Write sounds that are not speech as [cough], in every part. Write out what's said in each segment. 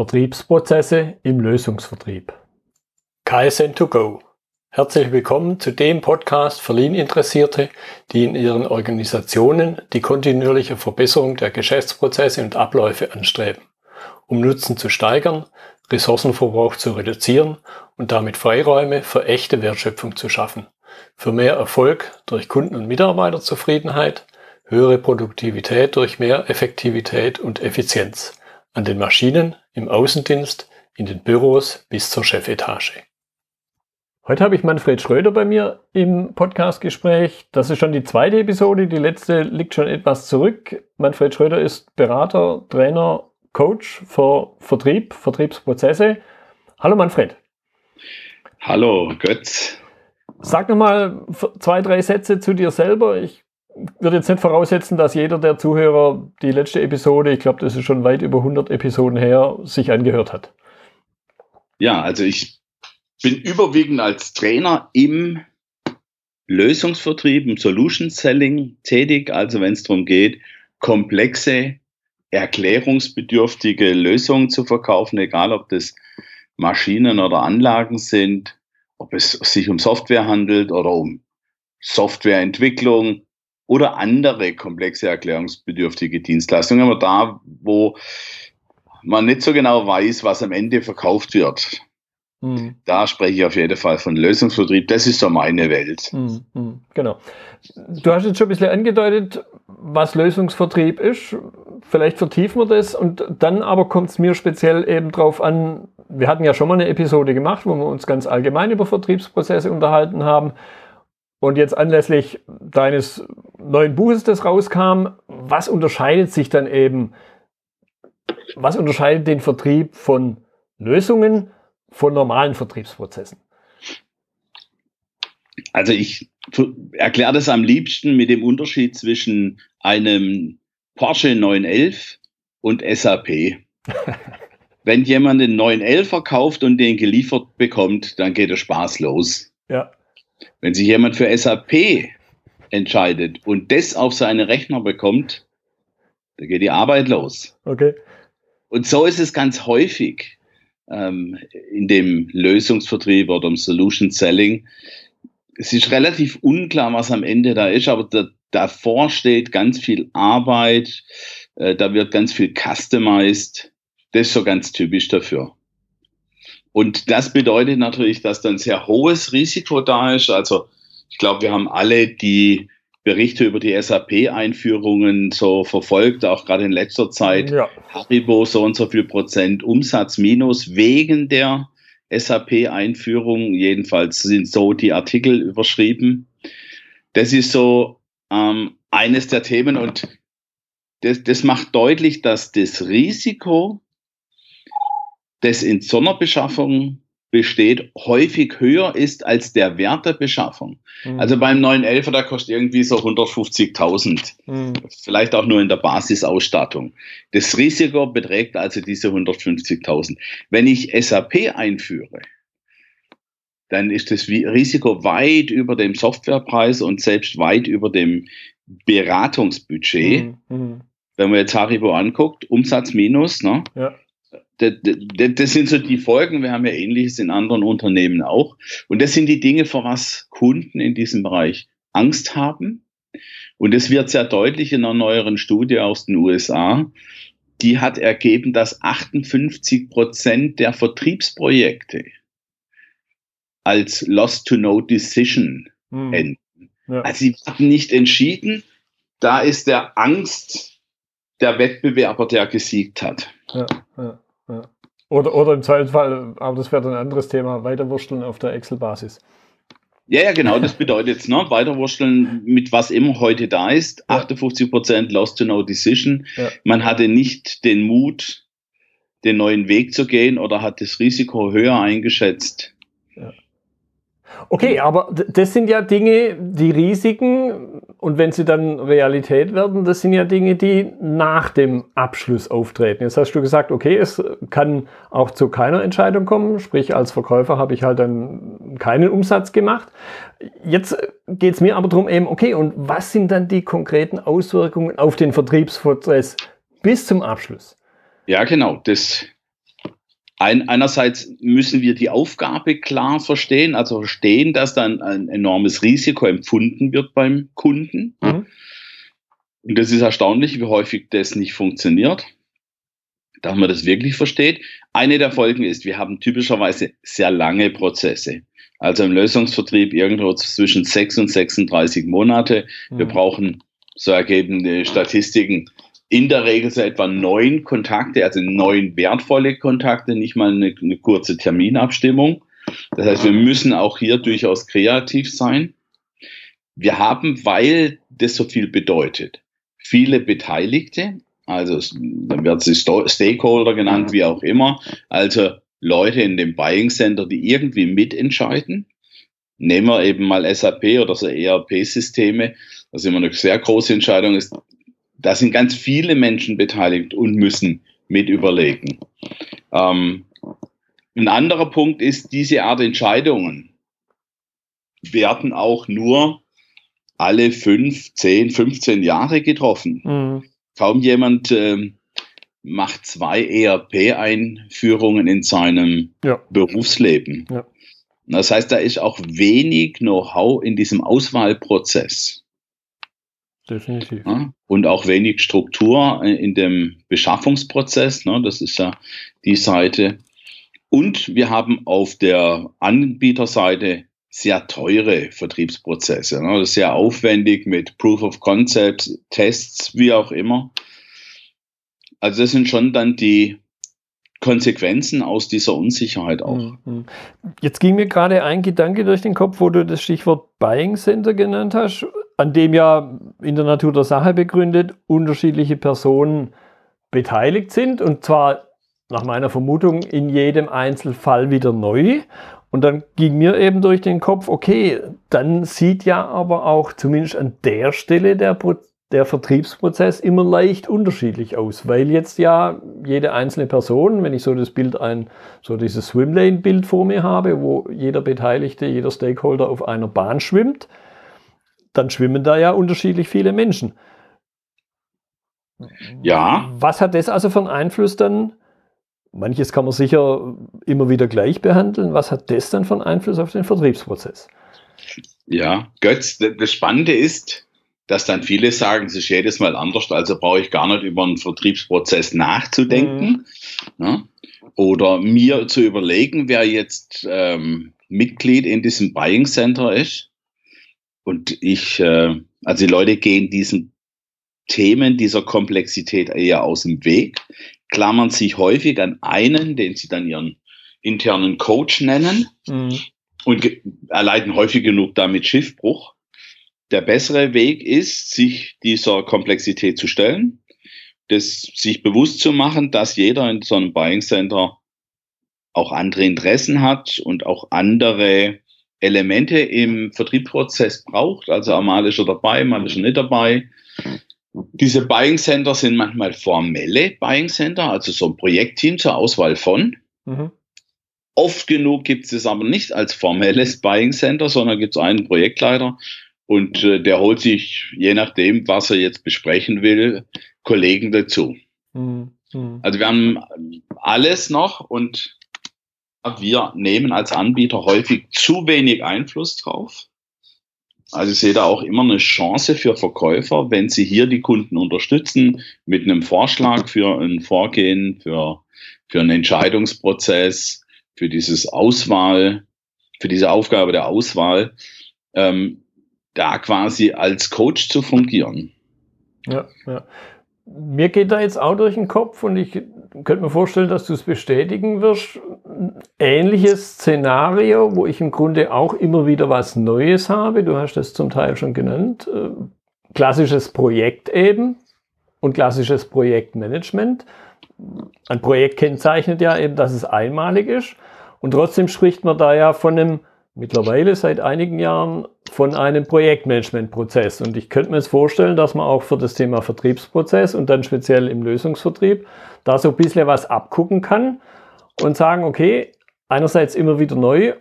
Vertriebsprozesse im Lösungsvertrieb. KSN2Go. Herzlich willkommen zu dem Podcast für Lean-Interessierte, die in ihren Organisationen die kontinuierliche Verbesserung der Geschäftsprozesse und Abläufe anstreben, um Nutzen zu steigern, Ressourcenverbrauch zu reduzieren und damit Freiräume für echte Wertschöpfung zu schaffen, für mehr Erfolg durch Kunden- und Mitarbeiterzufriedenheit, höhere Produktivität durch mehr Effektivität und Effizienz an den Maschinen, im Außendienst, in den Büros bis zur Chefetage. Heute habe ich Manfred Schröder bei mir im Podcastgespräch. Das ist schon die zweite Episode. Die letzte liegt schon etwas zurück. Manfred Schröder ist Berater, Trainer, Coach für Vertrieb, Vertriebsprozesse. Hallo Manfred. Hallo Götz. Sag nochmal zwei, drei Sätze zu dir selber. Ich würde jetzt nicht voraussetzen, dass jeder der Zuhörer die letzte Episode, ich glaube, das ist schon weit über 100 Episoden her, sich angehört hat. Ja, also ich bin überwiegend als Trainer im Lösungsvertrieb, im Solution Selling tätig, also wenn es darum geht, komplexe, erklärungsbedürftige Lösungen zu verkaufen, egal ob das Maschinen oder Anlagen sind, ob es sich um Software handelt oder um Softwareentwicklung, oder andere komplexe erklärungsbedürftige Dienstleistungen, aber da, wo man nicht so genau weiß, was am Ende verkauft wird. Mhm. Da spreche ich auf jeden Fall von Lösungsvertrieb. Das ist so meine Welt. Mhm. Genau. Du hast jetzt schon ein bisschen angedeutet, was Lösungsvertrieb ist. Vielleicht vertiefen wir das und dann aber kommt es mir speziell eben drauf an. Wir hatten ja schon mal eine Episode gemacht, wo wir uns ganz allgemein über Vertriebsprozesse unterhalten haben. Und jetzt anlässlich deines neuen Buches, das rauskam, was unterscheidet sich dann eben, was unterscheidet den Vertrieb von Lösungen von normalen Vertriebsprozessen? Also ich erkläre das am liebsten mit dem Unterschied zwischen einem Porsche 911 und SAP. [laughs] Wenn jemand den 911 verkauft und den geliefert bekommt, dann geht der Spaß los. Ja. Wenn sich jemand für SAP entscheidet und das auf seine Rechner bekommt, dann geht die Arbeit los. Okay. Und so ist es ganz häufig ähm, in dem Lösungsvertrieb oder im Solution Selling. Es ist relativ unklar, was am Ende da ist, aber da, davor steht ganz viel Arbeit, äh, da wird ganz viel customized. Das ist so ganz typisch dafür. Und das bedeutet natürlich, dass dann sehr hohes Risiko da ist. Also ich glaube, wir haben alle die Berichte über die SAP-Einführungen so verfolgt, auch gerade in letzter Zeit. Ja. Haribo so und so viel Prozent Umsatz minus wegen der SAP-Einführung. Jedenfalls sind so die Artikel überschrieben. Das ist so ähm, eines der Themen und das, das macht deutlich, dass das Risiko das in Sonderbeschaffung besteht, häufig höher ist als der Wert der Beschaffung. Mhm. Also beim 911er, der kostet irgendwie so 150.000. Mhm. Vielleicht auch nur in der Basisausstattung. Das Risiko beträgt also diese 150.000. Wenn ich SAP einführe, dann ist das Risiko weit über dem Softwarepreis und selbst weit über dem Beratungsbudget. Mhm. mhm. Wenn man jetzt Haribo anguckt, Umsatz minus, ne? Ja das sind so die Folgen. Wir haben ja Ähnliches in anderen Unternehmen auch. Und das sind die Dinge, vor was Kunden in diesem Bereich Angst haben. Und das wird sehr deutlich in einer neueren Studie aus den USA. Die hat ergeben, dass 58 Prozent der Vertriebsprojekte als Lost to No Decision hm. enden. Ja. Also sie werden nicht entschieden. Da ist der Angst der Wettbewerber, der gesiegt hat. Ja, ja. Oder, oder im Zweifelsfall, aber das wäre dann ein anderes Thema, weiterwursteln auf der Excel-Basis. Ja, ja, genau, das bedeutet jetzt, ne, weiterwursteln mit was immer heute da ist. Ja. 58% Lost to No Decision. Ja. Man hatte nicht den Mut, den neuen Weg zu gehen oder hat das Risiko höher eingeschätzt. Ja. Okay, aber das sind ja Dinge, die Risiken, und wenn sie dann Realität werden, das sind ja Dinge, die nach dem Abschluss auftreten. Jetzt hast du gesagt, okay, es kann auch zu keiner Entscheidung kommen, sprich als Verkäufer habe ich halt dann keinen Umsatz gemacht. Jetzt geht es mir aber darum eben, okay, und was sind dann die konkreten Auswirkungen auf den Vertriebsprozess bis zum Abschluss? Ja, genau, das ein, einerseits müssen wir die Aufgabe klar verstehen, also verstehen, dass dann ein enormes Risiko empfunden wird beim Kunden. Mhm. Und das ist erstaunlich, wie häufig das nicht funktioniert, dass man das wirklich versteht. Eine der Folgen ist, wir haben typischerweise sehr lange Prozesse. Also im Lösungsvertrieb irgendwo zwischen 6 und 36 Monate. Wir mhm. brauchen, so ergeben die Statistiken, in der Regel so etwa neun Kontakte, also neun wertvolle Kontakte, nicht mal eine, eine kurze Terminabstimmung. Das heißt, wir müssen auch hier durchaus kreativ sein. Wir haben, weil das so viel bedeutet, viele Beteiligte, also dann wird sie Stakeholder genannt, wie auch immer, also Leute in dem Buying Center, die irgendwie mitentscheiden. Nehmen wir eben mal SAP oder so ERP-Systeme, was immer eine sehr große Entscheidung ist, da sind ganz viele Menschen beteiligt und müssen mit überlegen. Ähm, ein anderer Punkt ist, diese Art Entscheidungen werden auch nur alle fünf, zehn, 15 Jahre getroffen. Mhm. Kaum jemand äh, macht zwei ERP-Einführungen in seinem ja. Berufsleben. Ja. Das heißt, da ist auch wenig Know-how in diesem Auswahlprozess. Definitiv. Ja, und auch wenig Struktur in dem Beschaffungsprozess. Ne, das ist ja die Seite. Und wir haben auf der Anbieterseite sehr teure Vertriebsprozesse. Ne, das ist sehr aufwendig mit Proof of Concept, Tests, wie auch immer. Also das sind schon dann die Konsequenzen aus dieser Unsicherheit auch. Mhm. Jetzt ging mir gerade ein Gedanke durch den Kopf, wo du das Stichwort Buying Center genannt hast an dem ja in der Natur der Sache begründet unterschiedliche Personen beteiligt sind und zwar nach meiner Vermutung in jedem Einzelfall wieder neu. Und dann ging mir eben durch den Kopf, okay, dann sieht ja aber auch zumindest an der Stelle der, der Vertriebsprozess immer leicht unterschiedlich aus, weil jetzt ja jede einzelne Person, wenn ich so das Bild ein, so dieses Swimlane-Bild vor mir habe, wo jeder Beteiligte, jeder Stakeholder auf einer Bahn schwimmt, dann schwimmen da ja unterschiedlich viele Menschen. Ja. Was hat das also für einen Einfluss dann? Manches kann man sicher immer wieder gleich behandeln. Was hat das dann für einen Einfluss auf den Vertriebsprozess? Ja, Götz, das Spannende ist, dass dann viele sagen, es ist jedes Mal anders, also brauche ich gar nicht über einen Vertriebsprozess nachzudenken. Mhm. Ja? Oder mir zu überlegen, wer jetzt ähm, Mitglied in diesem Buying Center ist. Und ich, äh, also die Leute gehen diesen Themen dieser Komplexität eher aus dem Weg, klammern sich häufig an einen, den sie dann ihren internen Coach nennen mhm. und erleiden häufig genug damit Schiffbruch. Der bessere Weg ist, sich dieser Komplexität zu stellen, das sich bewusst zu machen, dass jeder in so einem Buying Center auch andere Interessen hat und auch andere Elemente im Vertriebsprozess braucht. Also mal ist er dabei, mal ist er nicht dabei. Diese Buying Center sind manchmal formelle Buying Center, also so ein Projektteam zur Auswahl von. Mhm. Oft genug gibt es aber nicht als formelles Buying Center, sondern gibt es einen Projektleiter und äh, der holt sich, je nachdem, was er jetzt besprechen will, Kollegen dazu. Mhm. Mhm. Also wir haben alles noch und wir nehmen als Anbieter häufig zu wenig Einfluss drauf. Also ich sehe da auch immer eine Chance für Verkäufer, wenn sie hier die Kunden unterstützen mit einem Vorschlag für ein Vorgehen, für, für einen Entscheidungsprozess, für dieses Auswahl, für diese Aufgabe der Auswahl, ähm, da quasi als Coach zu fungieren. Ja, ja mir geht da jetzt auch durch den Kopf und ich könnte mir vorstellen, dass du es bestätigen wirst. Ähnliches Szenario, wo ich im Grunde auch immer wieder was Neues habe. Du hast das zum Teil schon genannt. Äh, klassisches Projekt eben und klassisches Projektmanagement. Ein Projekt kennzeichnet ja eben, dass es einmalig ist. Und trotzdem spricht man da ja von einem mittlerweile seit einigen Jahren von einem Projektmanagementprozess. Und ich könnte mir jetzt vorstellen, dass man auch für das Thema Vertriebsprozess und dann speziell im Lösungsvertrieb da so ein bisschen was abgucken kann und sagen, okay, einerseits immer wieder neu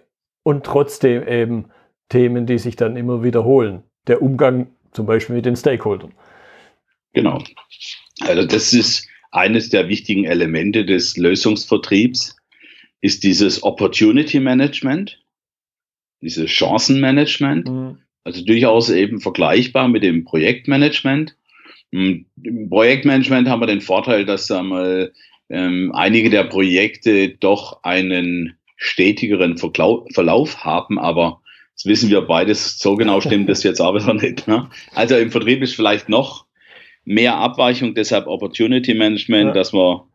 und trotzdem eben Themen, die sich dann immer wiederholen. Der Umgang zum Beispiel mit den Stakeholdern. Genau. Also das ist eines der wichtigen Elemente des Lösungsvertriebs, ist dieses Opportunity Management, dieses Chancenmanagement, mhm. also durchaus eben vergleichbar mit dem Projektmanagement. Im Projektmanagement haben wir den Vorteil, dass einmal ähm, einige der Projekte doch einen stetigeren Verlauf, Verlauf haben, aber das wissen wir beides, so genau [laughs] stimmt das jetzt aber nicht. Ne? Also im Vertrieb ist vielleicht noch mehr Abweichung, deshalb Opportunity Management, ja. dass wir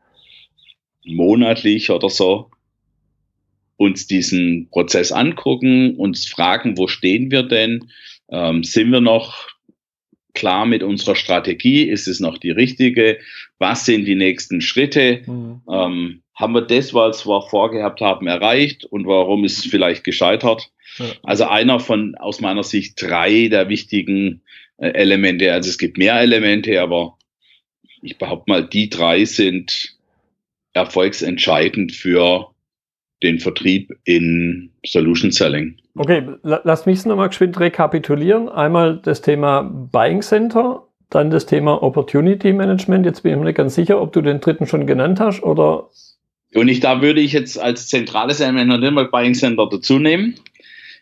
monatlich oder so uns diesen Prozess angucken, uns fragen, wo stehen wir denn? Ähm, sind wir noch klar mit unserer Strategie? Ist es noch die richtige? Was sind die nächsten Schritte? Mhm. Ähm, haben wir das, was wir vorgehabt haben, erreicht und warum ist es vielleicht gescheitert? Ja. Also einer von aus meiner Sicht drei der wichtigen äh, Elemente. Also es gibt mehr Elemente, aber ich behaupte mal, die drei sind erfolgsentscheidend für den Vertrieb in Solution Selling. Okay, lass mich es nochmal geschwind rekapitulieren. Einmal das Thema Buying Center, dann das Thema Opportunity Management. Jetzt bin ich mir nicht ganz sicher, ob du den dritten schon genannt hast oder. Und ich, da würde ich jetzt als zentrales Element noch mal Buying Center dazu nehmen.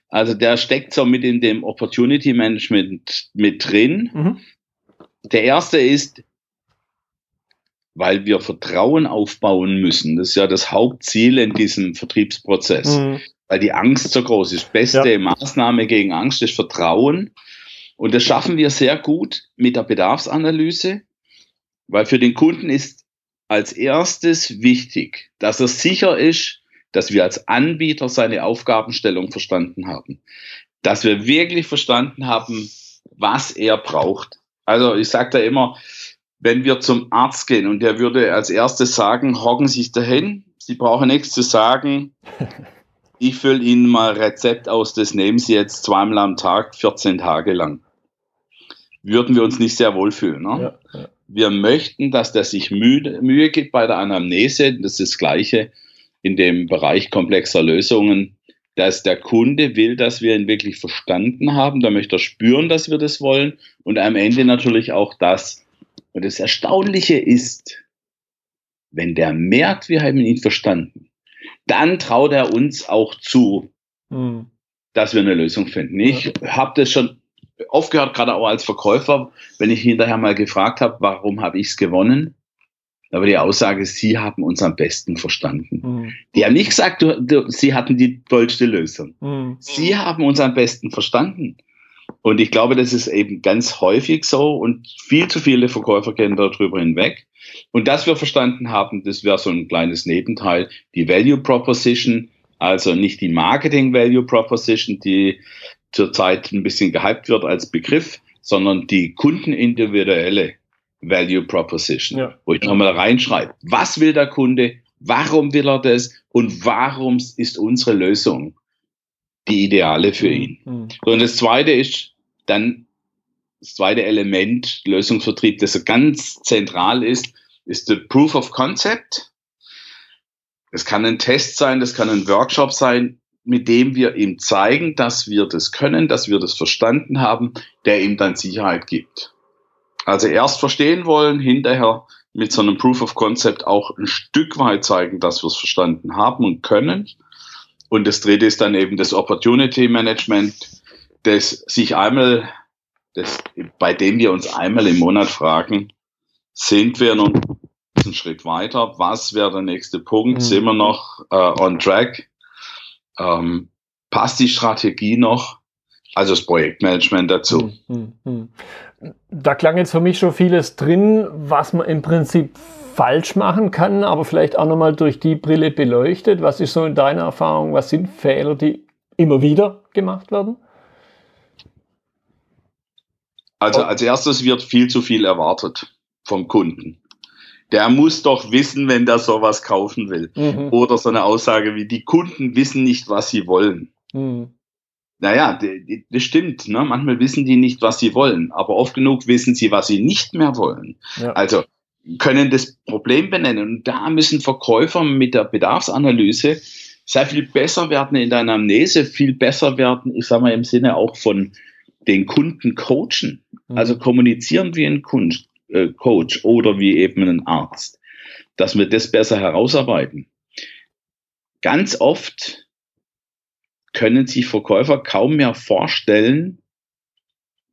Also der steckt so mit in dem Opportunity Management mit drin. Mhm. Der erste ist, weil wir Vertrauen aufbauen müssen. Das ist ja das Hauptziel in diesem Vertriebsprozess. Mhm. Weil die Angst so groß ist. Beste ja. Maßnahme gegen Angst ist Vertrauen. Und das schaffen wir sehr gut mit der Bedarfsanalyse, weil für den Kunden ist als erstes wichtig, dass er sicher ist, dass wir als Anbieter seine Aufgabenstellung verstanden haben. Dass wir wirklich verstanden haben, was er braucht. Also ich sage da immer, wenn wir zum Arzt gehen und der würde als erstes sagen, hocken Sie sich dahin, Sie brauchen nichts zu sagen. [laughs] Ich fülle Ihnen mal Rezept aus, das nehmen Sie jetzt zweimal am Tag, 14 Tage lang. Würden wir uns nicht sehr wohlfühlen. Ne? Ja, ja. Wir möchten, dass der sich Mühe, Mühe gibt bei der Anamnese. Das ist das Gleiche in dem Bereich komplexer Lösungen, dass der Kunde will, dass wir ihn wirklich verstanden haben. Da möchte er spüren, dass wir das wollen. Und am Ende natürlich auch das. Und das Erstaunliche ist, wenn der merkt, wir haben ihn verstanden, dann traut er uns auch zu, mhm. dass wir eine Lösung finden. Ich habe das schon oft gehört, gerade auch als Verkäufer, wenn ich hinterher mal gefragt habe, warum habe ich es gewonnen? Aber die Aussage, sie haben uns am besten verstanden. Mhm. Die haben nicht gesagt, du, du, sie hatten die tollste Lösung. Mhm. Sie haben uns am besten verstanden. Und ich glaube, das ist eben ganz häufig so und viel zu viele Verkäufer gehen darüber hinweg. Und dass wir verstanden haben, das wäre so ein kleines Nebenteil, die Value Proposition, also nicht die Marketing Value Proposition, die zurzeit ein bisschen gehypt wird als Begriff, sondern die kundenindividuelle Value Proposition, ja. wo ich nochmal reinschreibe, was will der Kunde, warum will er das und warum ist unsere Lösung die ideale für mhm. ihn. Mhm. Und das zweite ist dann das zweite Element Lösungsvertrieb, das ganz zentral ist, ist der Proof of Concept. Das kann ein Test sein, das kann ein Workshop sein, mit dem wir ihm zeigen, dass wir das können, dass wir das verstanden haben, der ihm dann Sicherheit gibt. Also erst verstehen wollen, hinterher mit so einem Proof of Concept auch ein Stück weit zeigen, dass wir es verstanden haben und können. Und das dritte ist dann eben das Opportunity Management, das sich einmal, das, bei dem wir uns einmal im Monat fragen, sind wir nun einen Schritt weiter? Was wäre der nächste Punkt? Mhm. Sind wir noch äh, on track? Ähm, passt die Strategie noch? Also das Projektmanagement dazu. Mhm. Mhm da klang jetzt für mich schon vieles drin, was man im Prinzip falsch machen kann, aber vielleicht auch nochmal durch die Brille beleuchtet. Was ist so in deiner Erfahrung, was sind Fehler, die immer wieder gemacht werden? Also als erstes wird viel zu viel erwartet vom Kunden. Der muss doch wissen, wenn der sowas kaufen will. Mhm. Oder so eine Aussage wie, die Kunden wissen nicht, was sie wollen. Mhm. Naja, das stimmt. Ne? Manchmal wissen die nicht, was sie wollen, aber oft genug wissen sie, was sie nicht mehr wollen. Ja. Also können das Problem benennen. Und da müssen Verkäufer mit der Bedarfsanalyse sehr viel besser werden in der Anamnese, viel besser werden, ich sage mal im Sinne auch von den Kunden coachen. Mhm. Also kommunizieren wie ein Kunst, äh, Coach oder wie eben ein Arzt, dass wir das besser herausarbeiten. ganz oft können sich Verkäufer kaum mehr vorstellen,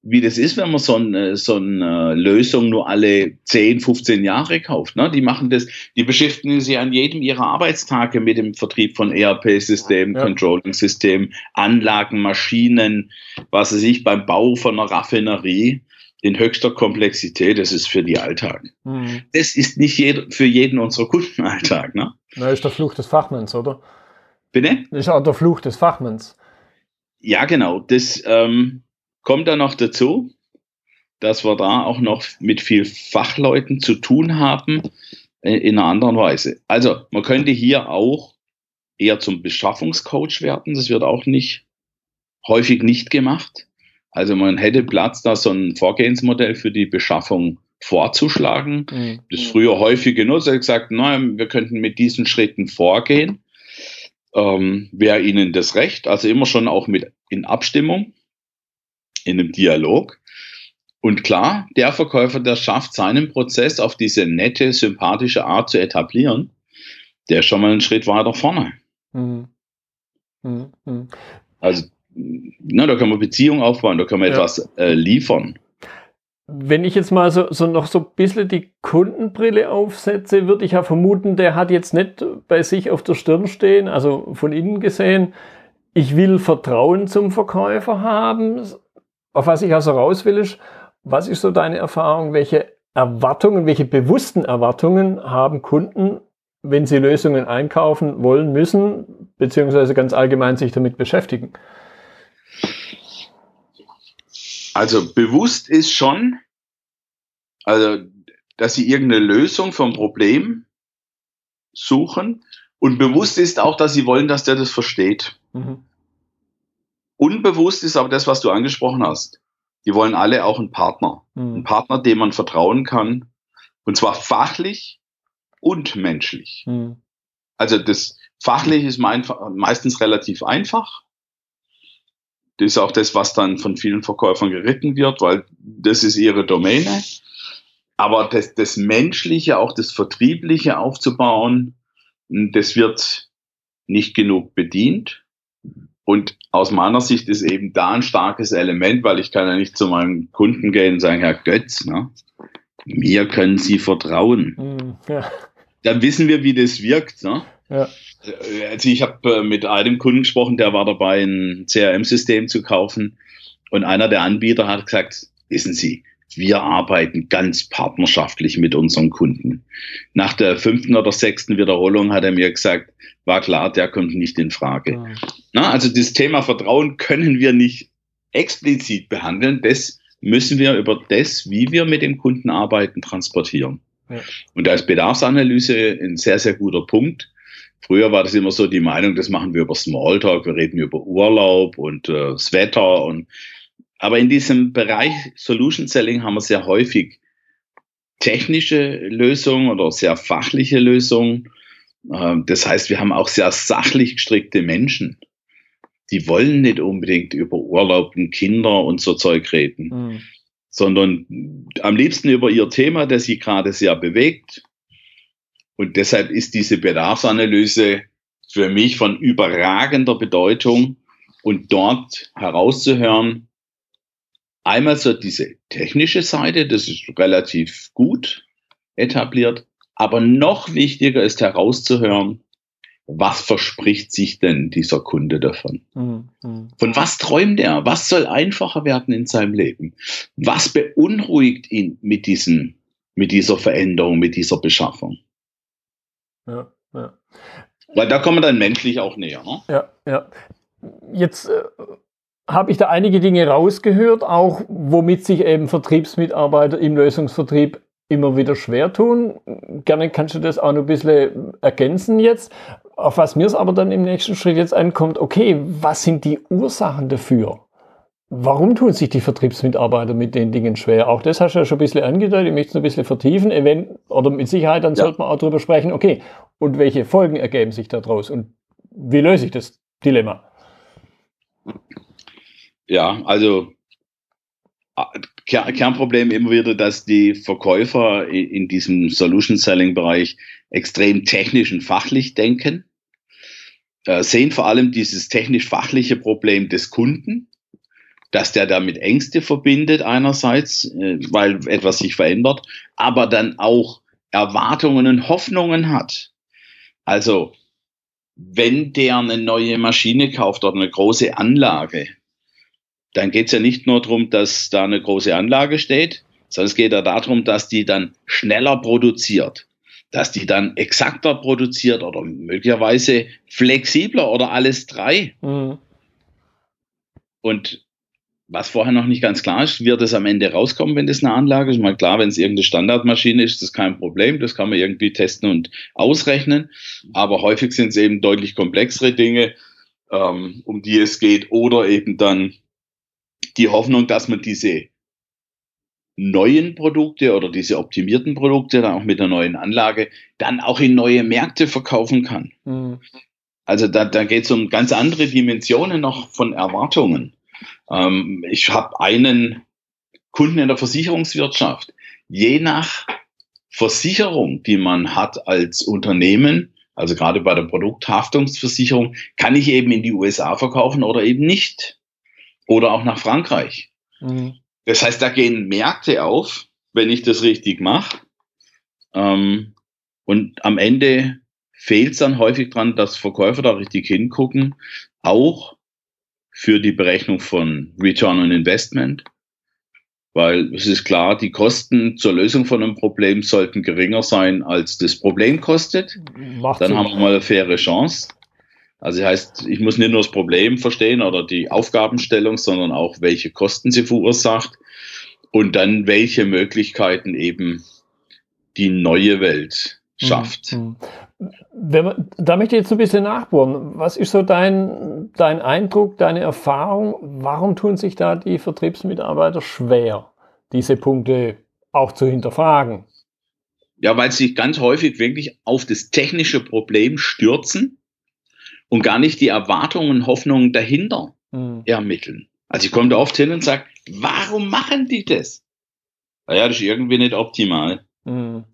wie das ist, wenn man so eine, so eine Lösung nur alle 10, 15 Jahre kauft. Ne? Die machen das, die beschäftigen sich an jedem ihrer Arbeitstage mit dem Vertrieb von ERP-Systemen, ja. Controlling-Systemen, Anlagen, Maschinen, was weiß ich, beim Bau von einer Raffinerie in höchster Komplexität, das ist für die Alltag. Mhm. Das ist nicht jeder, für jeden unserer Kunden Alltag. Ne? Na, ist der Fluch des Fachmanns, oder? Bitte? Das ist auch der Fluch des Fachmanns. Ja, genau. Das ähm, kommt dann noch dazu, dass wir da auch noch mit viel Fachleuten zu tun haben äh, in einer anderen Weise. Also man könnte hier auch eher zum Beschaffungscoach werden. Das wird auch nicht häufig nicht gemacht. Also man hätte Platz, da so ein Vorgehensmodell für die Beschaffung vorzuschlagen. Mhm. Das früher häufig genutzt. Hat gesagt, nein, wir könnten mit diesen Schritten vorgehen. Ähm, Wäre Ihnen das recht? Also immer schon auch mit in Abstimmung, in einem Dialog. Und klar, der Verkäufer, der schafft seinen Prozess auf diese nette, sympathische Art zu etablieren, der ist schon mal einen Schritt weiter vorne. Mhm. Mhm. mhm. Also na, da kann man Beziehungen aufbauen, da kann man ja. etwas äh, liefern. Wenn ich jetzt mal so, so noch so ein bisschen die Kundenbrille aufsetze, würde ich ja vermuten, der hat jetzt nicht bei sich auf der Stirn stehen, also von innen gesehen, ich will Vertrauen zum Verkäufer haben. Auf was ich also raus will, ist, was ist so deine Erfahrung? Welche Erwartungen, welche bewussten Erwartungen haben Kunden, wenn sie Lösungen einkaufen wollen müssen, beziehungsweise ganz allgemein sich damit beschäftigen? Also bewusst ist schon, also, dass sie irgendeine Lösung vom Problem suchen und bewusst ist auch, dass sie wollen, dass der das versteht. Mhm. Unbewusst ist aber das, was du angesprochen hast. Die wollen alle auch einen Partner. Mhm. Einen Partner, dem man vertrauen kann. Und zwar fachlich und menschlich. Mhm. Also das fachlich ist meistens relativ einfach. Das ist auch das, was dann von vielen Verkäufern geritten wird, weil das ist ihre Domäne. Aber das, das Menschliche, auch das Vertriebliche aufzubauen, das wird nicht genug bedient. Und aus meiner Sicht ist eben da ein starkes Element, weil ich kann ja nicht zu meinem Kunden gehen und sagen, Herr Götz, ne, mir können Sie vertrauen. Mm, ja. Dann wissen wir, wie das wirkt. Ne? Ja. Also ich habe äh, mit einem Kunden gesprochen, der war dabei, ein CRM-System zu kaufen. Und einer der Anbieter hat gesagt, wissen Sie, wir arbeiten ganz partnerschaftlich mit unseren Kunden. Nach der fünften oder sechsten Wiederholung hat er mir gesagt, war klar, der kommt nicht in Frage. Ja. Na, also das Thema Vertrauen können wir nicht explizit behandeln. Das müssen wir über das, wie wir mit dem Kunden arbeiten, transportieren. Ja. Und da ist Bedarfsanalyse ein sehr, sehr guter Punkt. Früher war das immer so die Meinung, das machen wir über Smalltalk, wir reden über Urlaub und äh, das Wetter und aber in diesem Bereich Solution Selling haben wir sehr häufig technische Lösungen oder sehr fachliche Lösungen. Ähm, das heißt, wir haben auch sehr sachlich gestrickte Menschen. Die wollen nicht unbedingt über Urlaub und Kinder und so Zeug reden, mhm. sondern am liebsten über ihr Thema, das sie gerade sehr bewegt und deshalb ist diese Bedarfsanalyse für mich von überragender Bedeutung und dort herauszuhören, einmal so diese technische Seite, das ist relativ gut etabliert, aber noch wichtiger ist herauszuhören, was verspricht sich denn dieser Kunde davon? Mhm. Von was träumt er? Was soll einfacher werden in seinem Leben? Was beunruhigt ihn mit, diesen, mit dieser Veränderung, mit dieser Beschaffung? Ja, ja. Weil da kommen wir dann menschlich auch näher. Ne? Ja, ja. Jetzt äh, habe ich da einige Dinge rausgehört, auch womit sich eben Vertriebsmitarbeiter im Lösungsvertrieb immer wieder schwer tun. Gerne kannst du das auch noch ein bisschen ergänzen jetzt. Auf was mir es aber dann im nächsten Schritt jetzt ankommt, okay, was sind die Ursachen dafür? Warum tun sich die Vertriebsmitarbeiter mit den Dingen schwer? Auch das hast du ja schon ein bisschen angedeutet, ich möchte es ein bisschen vertiefen. Event oder mit Sicherheit, dann ja. sollte man auch darüber sprechen, okay, und welche Folgen ergeben sich daraus und wie löse ich das Dilemma? Ja, also Kernproblem immer wieder, dass die Verkäufer in diesem Solution Selling Bereich extrem technisch und fachlich denken äh, sehen vor allem dieses technisch-fachliche Problem des Kunden, dass der damit Ängste verbindet einerseits, äh, weil etwas sich verändert, aber dann auch Erwartungen und Hoffnungen hat. Also wenn der eine neue Maschine kauft oder eine große Anlage, dann geht es ja nicht nur darum, dass da eine große Anlage steht, sondern es geht ja darum, dass die dann schneller produziert, dass die dann exakter produziert oder möglicherweise flexibler oder alles drei. Mhm. Und was vorher noch nicht ganz klar ist, wird es am Ende rauskommen, wenn das eine Anlage ist. Mal klar, wenn es irgendeine Standardmaschine ist, ist das kein Problem. Das kann man irgendwie testen und ausrechnen. Aber häufig sind es eben deutlich komplexere Dinge, ähm, um die es geht. Oder eben dann die Hoffnung, dass man diese neuen Produkte oder diese optimierten Produkte dann auch mit der neuen Anlage dann auch in neue Märkte verkaufen kann. Mhm. Also da, da geht es um ganz andere Dimensionen noch von Erwartungen. Ähm, ich habe einen Kunden in der Versicherungswirtschaft. Je nach Versicherung, die man hat als Unternehmen, also gerade bei der Produkthaftungsversicherung, kann ich eben in die USA verkaufen oder eben nicht. Oder auch nach Frankreich. Mhm. Das heißt, da gehen Märkte auf, wenn ich das richtig mache. Ähm, und am Ende fehlt es dann häufig dran, dass Verkäufer da richtig hingucken, auch für die Berechnung von Return on Investment, weil es ist klar, die Kosten zur Lösung von einem Problem sollten geringer sein, als das Problem kostet. Macht Dann Sinn. haben wir mal eine faire Chance. Also heißt, ich muss nicht nur das Problem verstehen oder die Aufgabenstellung, sondern auch, welche Kosten sie verursacht und dann welche Möglichkeiten eben die neue Welt schafft. Wenn man, da möchte ich jetzt ein bisschen nachbohren. Was ist so dein, dein Eindruck, deine Erfahrung? Warum tun sich da die Vertriebsmitarbeiter schwer, diese Punkte auch zu hinterfragen? Ja, weil sie sich ganz häufig wirklich auf das technische Problem stürzen und gar nicht die Erwartungen und Hoffnungen dahinter hm. ermitteln. Also ich komme da oft hin und sage, warum machen die das? Naja, das ist irgendwie nicht optimal. Hm.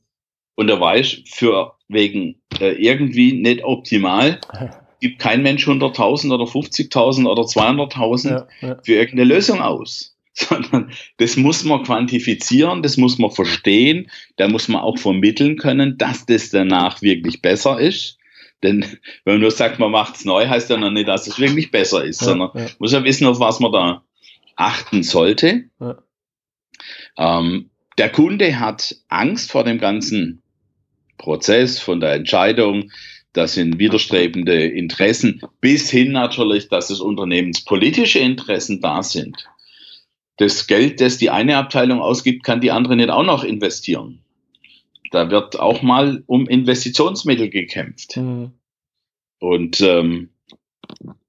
Und da weiß für wegen äh, irgendwie nicht optimal, [laughs] gibt kein Mensch 100.000 oder 50.000 oder 200.000 ja, ja. für irgendeine Lösung aus. [laughs] Sondern das muss man quantifizieren, das muss man verstehen, da muss man auch vermitteln können, dass das danach wirklich besser ist. Denn wenn man nur sagt, man macht es neu, heißt ja noch nicht, dass es wirklich besser ist, ja, sondern ja. muss ja wissen, auf was man da achten sollte. Ja. Ähm, der Kunde hat Angst vor dem ganzen Prozess, von der Entscheidung. Das sind widerstrebende Interessen, bis hin natürlich, dass es unternehmenspolitische Interessen da sind. Das Geld, das die eine Abteilung ausgibt, kann die andere nicht auch noch investieren. Da wird auch mal um Investitionsmittel gekämpft. Mhm. Und ähm,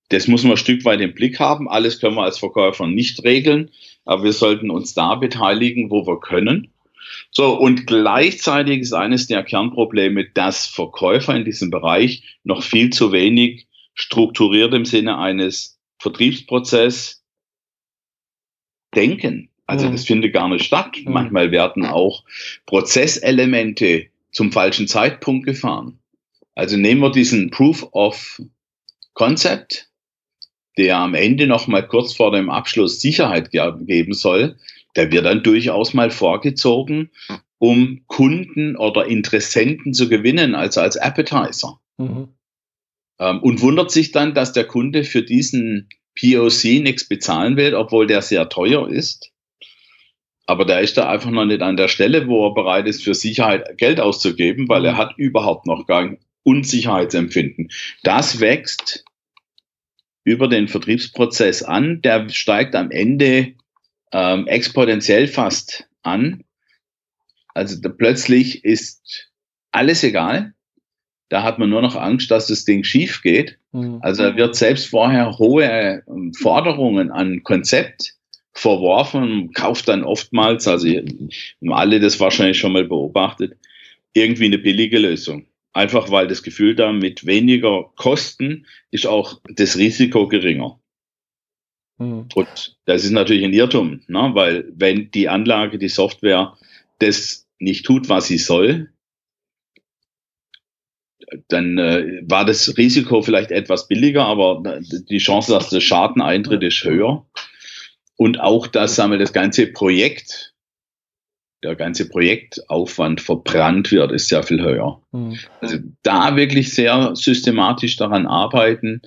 das muss man ein Stück weit im Blick haben. Alles können wir als Verkäufer nicht regeln, aber wir sollten uns da beteiligen, wo wir können. So, und gleichzeitig ist eines der Kernprobleme, dass Verkäufer in diesem Bereich noch viel zu wenig strukturiert im Sinne eines Vertriebsprozesses denken. Also das findet gar nicht statt. Manchmal werden auch Prozesselemente zum falschen Zeitpunkt gefahren. Also nehmen wir diesen Proof of Concept, der am Ende noch mal kurz vor dem Abschluss Sicherheit geben soll der wird dann durchaus mal vorgezogen, um Kunden oder Interessenten zu gewinnen, also als Appetizer. Mhm. Ähm, und wundert sich dann, dass der Kunde für diesen POC nichts bezahlen will, obwohl der sehr teuer ist. Aber der ist da einfach noch nicht an der Stelle, wo er bereit ist, für Sicherheit Geld auszugeben, weil er mhm. hat überhaupt noch gar ein Unsicherheitsempfinden. Das wächst über den Vertriebsprozess an. Der steigt am Ende ähm, exponentiell fast an. Also da plötzlich ist alles egal. Da hat man nur noch Angst, dass das Ding schief geht. Mhm. Also da wird selbst vorher hohe ähm, Forderungen an Konzept verworfen, kauft dann oftmals, also haben alle das wahrscheinlich schon mal beobachtet, irgendwie eine billige Lösung. Einfach weil das Gefühl da mit weniger Kosten ist auch das Risiko geringer. Mhm. Und das ist natürlich ein Irrtum, ne? weil wenn die Anlage, die Software das nicht tut, was sie soll, dann äh, war das Risiko vielleicht etwas billiger, aber die Chance, dass der Schaden eintritt, ist höher. Und auch, dass sagen wir, das ganze Projekt, der ganze Projektaufwand verbrannt wird, ist sehr viel höher. Mhm. Also da wirklich sehr systematisch daran arbeiten,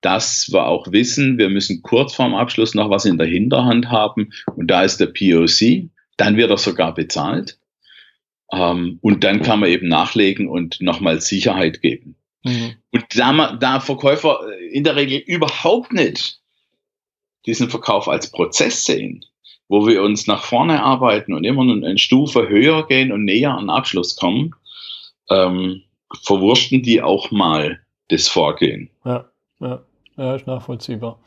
dass wir auch wissen, wir müssen kurz vorm Abschluss noch was in der Hinterhand haben und da ist der POC, dann wird er sogar bezahlt ähm, und dann kann man eben nachlegen und nochmal Sicherheit geben. Mhm. Und da, da Verkäufer in der Regel überhaupt nicht diesen Verkauf als Prozess sehen, wo wir uns nach vorne arbeiten und immer eine Stufe höher gehen und näher an Abschluss kommen, ähm, verwurschten die auch mal das Vorgehen. Ja, ja, ja ist nachvollziehbar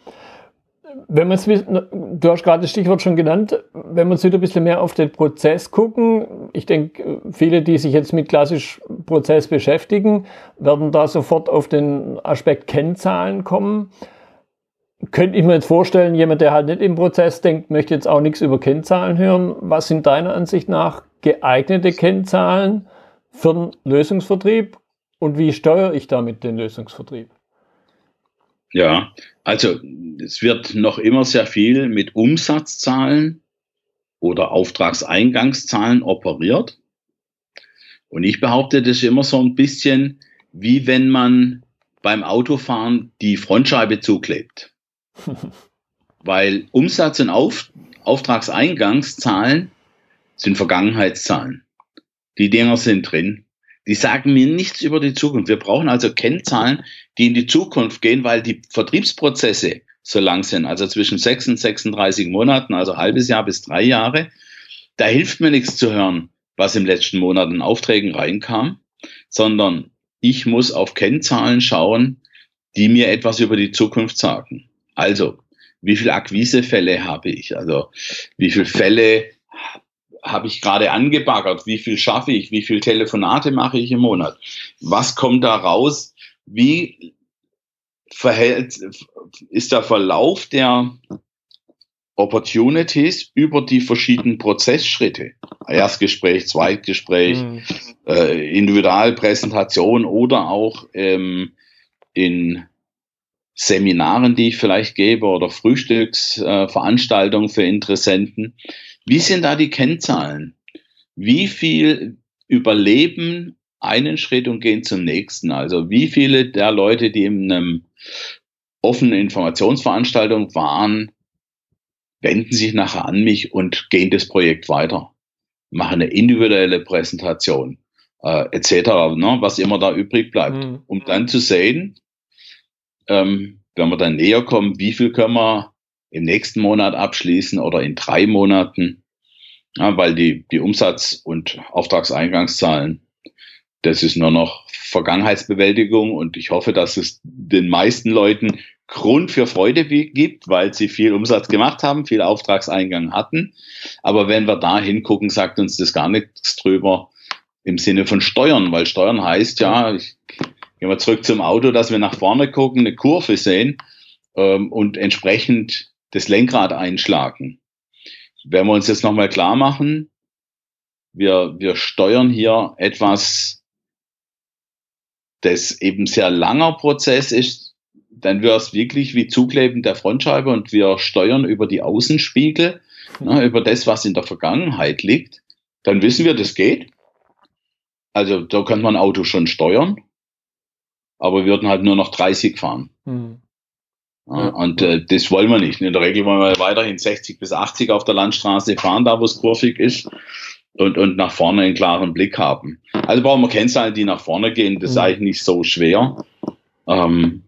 wenn man es, du hast gerade das Stichwort schon genannt, wenn wir uns wieder ein bisschen mehr auf den Prozess gucken, ich denke, viele, die sich jetzt mit klassisch Prozess beschäftigen, werden da sofort auf den Aspekt Kennzahlen kommen. Könnte ich mir jetzt vorstellen, jemand, der halt nicht im Prozess denkt, möchte jetzt auch nichts über Kennzahlen hören. Was sind deiner Ansicht nach geeignete Kennzahlen für den Lösungsvertrieb und wie steuere ich damit den Lösungsvertrieb? Ja, also es wird noch immer sehr viel mit Umsatzzahlen oder Auftragseingangszahlen operiert. Und ich behaupte, das ist immer so ein bisschen wie wenn man beim Autofahren die Frontscheibe zuklebt. [laughs] Weil Umsatz und Auf Auftragseingangszahlen sind Vergangenheitszahlen. Die Dinger sind drin die sagen mir nichts über die Zukunft. Wir brauchen also Kennzahlen, die in die Zukunft gehen, weil die Vertriebsprozesse so lang sind, also zwischen 6 und 36 Monaten, also halbes Jahr bis drei Jahre. Da hilft mir nichts zu hören, was im letzten Monat in Aufträgen reinkam, sondern ich muss auf Kennzahlen schauen, die mir etwas über die Zukunft sagen. Also, wie viele Akquisefälle habe ich? Also, wie viele Fälle habe ich gerade angebaggert? Wie viel schaffe ich? Wie viele Telefonate mache ich im Monat? Was kommt da raus? Wie verhält, ist der Verlauf der Opportunities über die verschiedenen Prozessschritte? Erstgespräch, Zweitgespräch, mhm. äh, Individualpräsentation oder auch ähm, in Seminaren, die ich vielleicht gebe oder Frühstücksveranstaltungen äh, für Interessenten. Wie sind da die Kennzahlen? Wie viel überleben einen Schritt und gehen zum nächsten? Also wie viele der Leute, die in einem offenen Informationsveranstaltung waren, wenden sich nachher an mich und gehen das Projekt weiter, machen eine individuelle Präsentation, äh, etc., ne, was immer da übrig bleibt, mhm. um dann zu sehen, ähm, wenn wir dann näher kommen, wie viel können wir im nächsten Monat abschließen oder in drei Monaten, ja, weil die, die Umsatz- und Auftragseingangszahlen, das ist nur noch Vergangenheitsbewältigung und ich hoffe, dass es den meisten Leuten Grund für Freude gibt, weil sie viel Umsatz gemacht haben, viel Auftragseingang hatten. Aber wenn wir da hingucken, sagt uns das gar nichts drüber im Sinne von Steuern, weil Steuern heißt ja, ich gehe mal zurück zum Auto, dass wir nach vorne gucken, eine Kurve sehen ähm, und entsprechend das Lenkrad einschlagen. Wenn wir uns jetzt nochmal klar machen, wir, wir steuern hier etwas, das eben sehr langer Prozess ist, dann wäre es wirklich wie Zukleben der Frontscheibe und wir steuern über die Außenspiegel, ne, über das, was in der Vergangenheit liegt, dann wissen wir, das geht. Also da kann man ein Auto schon steuern, aber wir würden halt nur noch 30 fahren. Mhm. Und äh, das wollen wir nicht. In der Regel wollen wir weiterhin 60 bis 80 auf der Landstraße fahren, da wo es kurvig ist und, und nach vorne einen klaren Blick haben. Also brauchen wir Kennzahlen, die nach vorne gehen. Das ist mhm. eigentlich nicht so schwer. Ähm,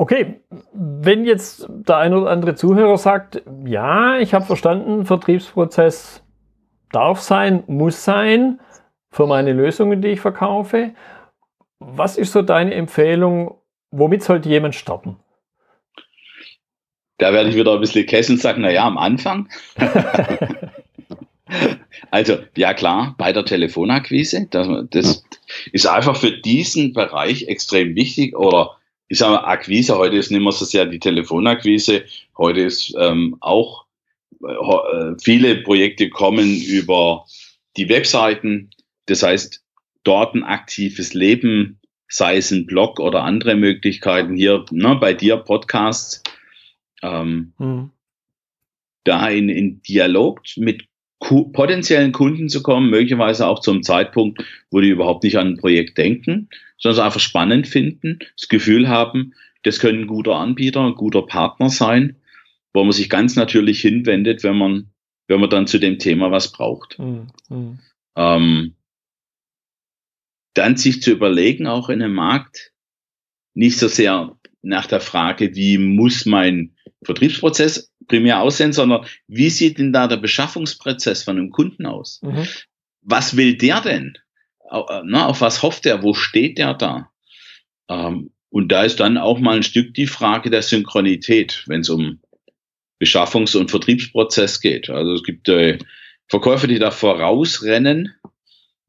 Okay, wenn jetzt der ein oder andere Zuhörer sagt, ja, ich habe verstanden, Vertriebsprozess darf sein, muss sein für meine Lösungen, die ich verkaufe. Was ist so deine Empfehlung, womit sollte jemand starten? Da werde ich wieder ein bisschen kessen und sagen, naja, am Anfang. [laughs] also, ja klar, bei der Telefonakquise, das, das ist einfach für diesen Bereich extrem wichtig. Oder ich sage mal, Akquise, heute ist nicht mehr so sehr die Telefonakquise, heute ist ähm, auch, äh, viele Projekte kommen über die Webseiten. Das heißt, dort ein aktives Leben, sei es ein Blog oder andere Möglichkeiten hier, ne, bei dir Podcasts, ähm, mhm. da in, in Dialog mit potenziellen Kunden zu kommen, möglicherweise auch zum Zeitpunkt, wo die überhaupt nicht an ein Projekt denken, sondern es einfach spannend finden, das Gefühl haben, das könnte ein guter Anbieter, ein guter Partner sein, wo man sich ganz natürlich hinwendet, wenn man, wenn man dann zu dem Thema was braucht. Mhm. Ähm, dann sich zu überlegen, auch in einem Markt, nicht so sehr nach der Frage, wie muss mein Vertriebsprozess primär aussehen, sondern wie sieht denn da der Beschaffungsprozess von einem Kunden aus? Mhm. Was will der denn? Na, auf was hofft er? Wo steht der da? Ähm, und da ist dann auch mal ein Stück die Frage der Synchronität, wenn es um Beschaffungs- und Vertriebsprozess geht. Also es gibt äh, Verkäufer, die da vorausrennen,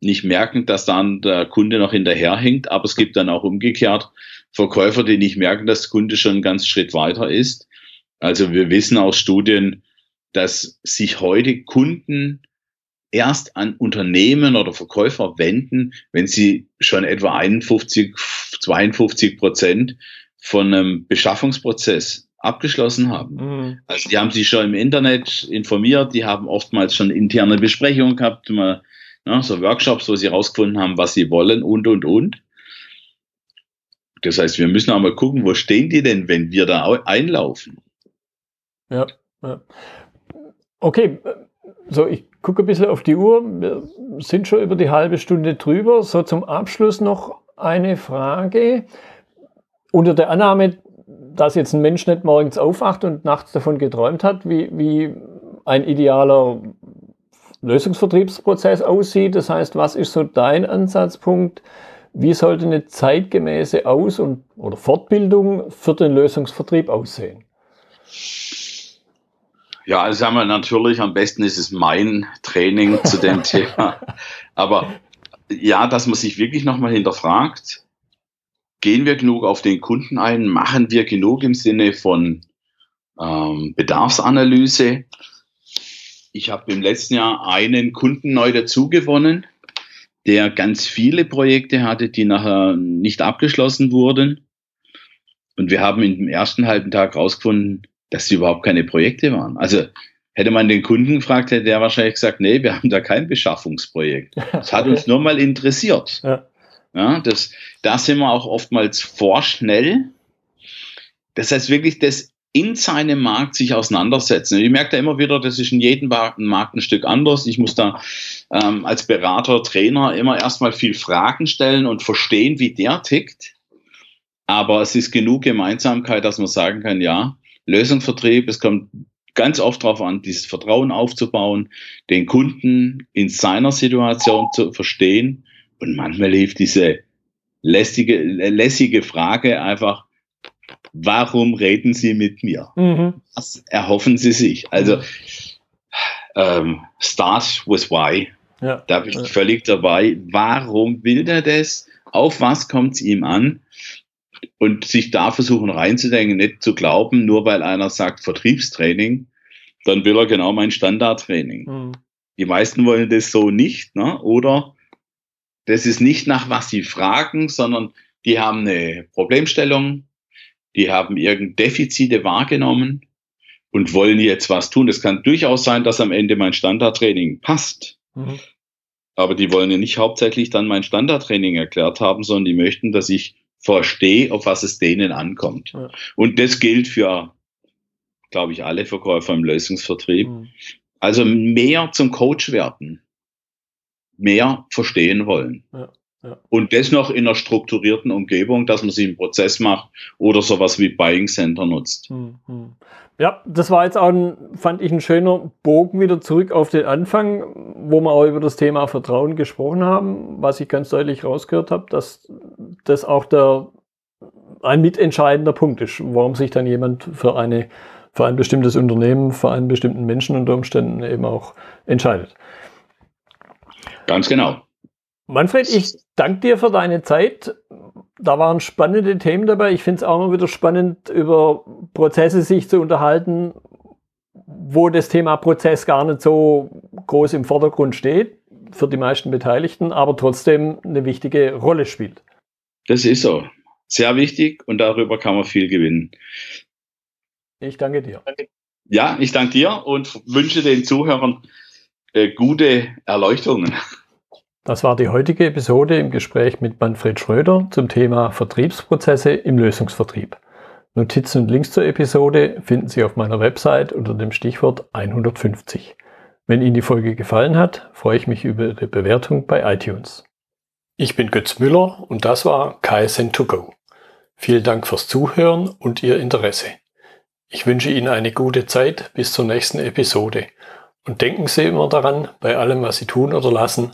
nicht merken, dass dann der Kunde noch hinterherhinkt, aber es gibt dann auch umgekehrt Verkäufer, die nicht merken, dass der Kunde schon einen ganz Schritt weiter ist also wir wissen aus Studien, dass sich heute Kunden erst an Unternehmen oder Verkäufer wenden, wenn sie schon etwa 51, 52 Prozent von einem Beschaffungsprozess abgeschlossen haben. Mhm. Also die haben sich schon im Internet informiert, die haben oftmals schon interne Besprechungen gehabt, mal, ne, so Workshops, wo sie herausgefunden haben, was sie wollen und, und, und. Das heißt, wir müssen auch mal gucken, wo stehen die denn, wenn wir da einlaufen? Ja, ja. Okay, so ich gucke ein bisschen auf die Uhr. Wir sind schon über die halbe Stunde drüber. So zum Abschluss noch eine Frage. Unter der Annahme, dass jetzt ein Mensch nicht morgens aufwacht und nachts davon geträumt hat, wie, wie ein idealer Lösungsvertriebsprozess aussieht. Das heißt, was ist so dein Ansatzpunkt? Wie sollte eine zeitgemäße Aus- und, oder Fortbildung für den Lösungsvertrieb aussehen? Ja, also sagen wir natürlich, am besten ist es mein Training zu dem [laughs] Thema. Aber ja, dass man sich wirklich nochmal hinterfragt, gehen wir genug auf den Kunden ein, machen wir genug im Sinne von ähm, Bedarfsanalyse. Ich habe im letzten Jahr einen Kunden neu dazugewonnen, der ganz viele Projekte hatte, die nachher nicht abgeschlossen wurden. Und wir haben in dem ersten halben Tag rausgefunden, dass sie überhaupt keine Projekte waren. Also hätte man den Kunden gefragt, hätte der wahrscheinlich gesagt, nee, wir haben da kein Beschaffungsprojekt. Das hat uns [laughs] nur mal interessiert. Ja. ja das, da sind wir auch oftmals vorschnell. Das heißt wirklich, das in seinem Markt sich auseinandersetzen. Ich merke da immer wieder, das ist in jedem Markt ein Stück anders. Ich muss da ähm, als Berater, Trainer immer erstmal viel Fragen stellen und verstehen, wie der tickt. Aber es ist genug Gemeinsamkeit, dass man sagen kann, ja, Lösungsvertrieb, es kommt ganz oft darauf an, dieses Vertrauen aufzubauen, den Kunden in seiner Situation zu verstehen. Und manchmal hilft diese lästige, lässige Frage einfach, warum reden Sie mit mir? Mhm. Was erhoffen Sie sich? Also, ähm, start with why. Ja. Da bin ich völlig dabei. Warum will der das? Auf was kommt es ihm an? und sich da versuchen reinzudenken, nicht zu glauben, nur weil einer sagt Vertriebstraining, dann will er genau mein Standardtraining. Mhm. Die meisten wollen das so nicht, ne? oder das ist nicht nach was sie fragen, sondern die haben eine Problemstellung, die haben irgendeine Defizite wahrgenommen und wollen jetzt was tun. Es kann durchaus sein, dass am Ende mein Standardtraining passt. Mhm. Aber die wollen ja nicht hauptsächlich dann mein Standardtraining erklärt haben, sondern die möchten, dass ich verstehe, auf was es denen ankommt. Ja. Und das gilt für, glaube ich, alle Verkäufer im Lösungsvertrieb. Mhm. Also mehr zum Coach werden, mehr verstehen wollen. Ja. Ja. Und das noch in einer strukturierten Umgebung, dass man sich einen Prozess macht oder sowas wie Buying Center nutzt. Mhm. Ja, das war jetzt auch, ein, fand ich, ein schöner Bogen wieder zurück auf den Anfang, wo wir auch über das Thema Vertrauen gesprochen haben, was ich ganz deutlich rausgehört habe, dass das auch der, ein mitentscheidender Punkt ist, warum sich dann jemand für eine für ein bestimmtes Unternehmen, für einen bestimmten Menschen unter Umständen eben auch entscheidet. Ganz genau. Manfred, ich danke dir für deine Zeit da waren spannende Themen dabei. Ich finde es auch immer wieder spannend, über Prozesse sich zu unterhalten, wo das Thema Prozess gar nicht so groß im Vordergrund steht. für die meisten Beteiligten, aber trotzdem eine wichtige Rolle spielt. Das ist so. Sehr wichtig und darüber kann man viel gewinnen. Ich danke dir. Ja, ich danke dir und wünsche den Zuhörern äh, gute Erleuchtungen. Das war die heutige Episode im Gespräch mit Manfred Schröder zum Thema Vertriebsprozesse im Lösungsvertrieb. Notizen und Links zur Episode finden Sie auf meiner Website unter dem Stichwort 150. Wenn Ihnen die Folge gefallen hat, freue ich mich über Ihre Bewertung bei iTunes. Ich bin Götz Müller und das war KSN2Go. Vielen Dank fürs Zuhören und Ihr Interesse. Ich wünsche Ihnen eine gute Zeit bis zur nächsten Episode. Und denken Sie immer daran, bei allem, was Sie tun oder lassen,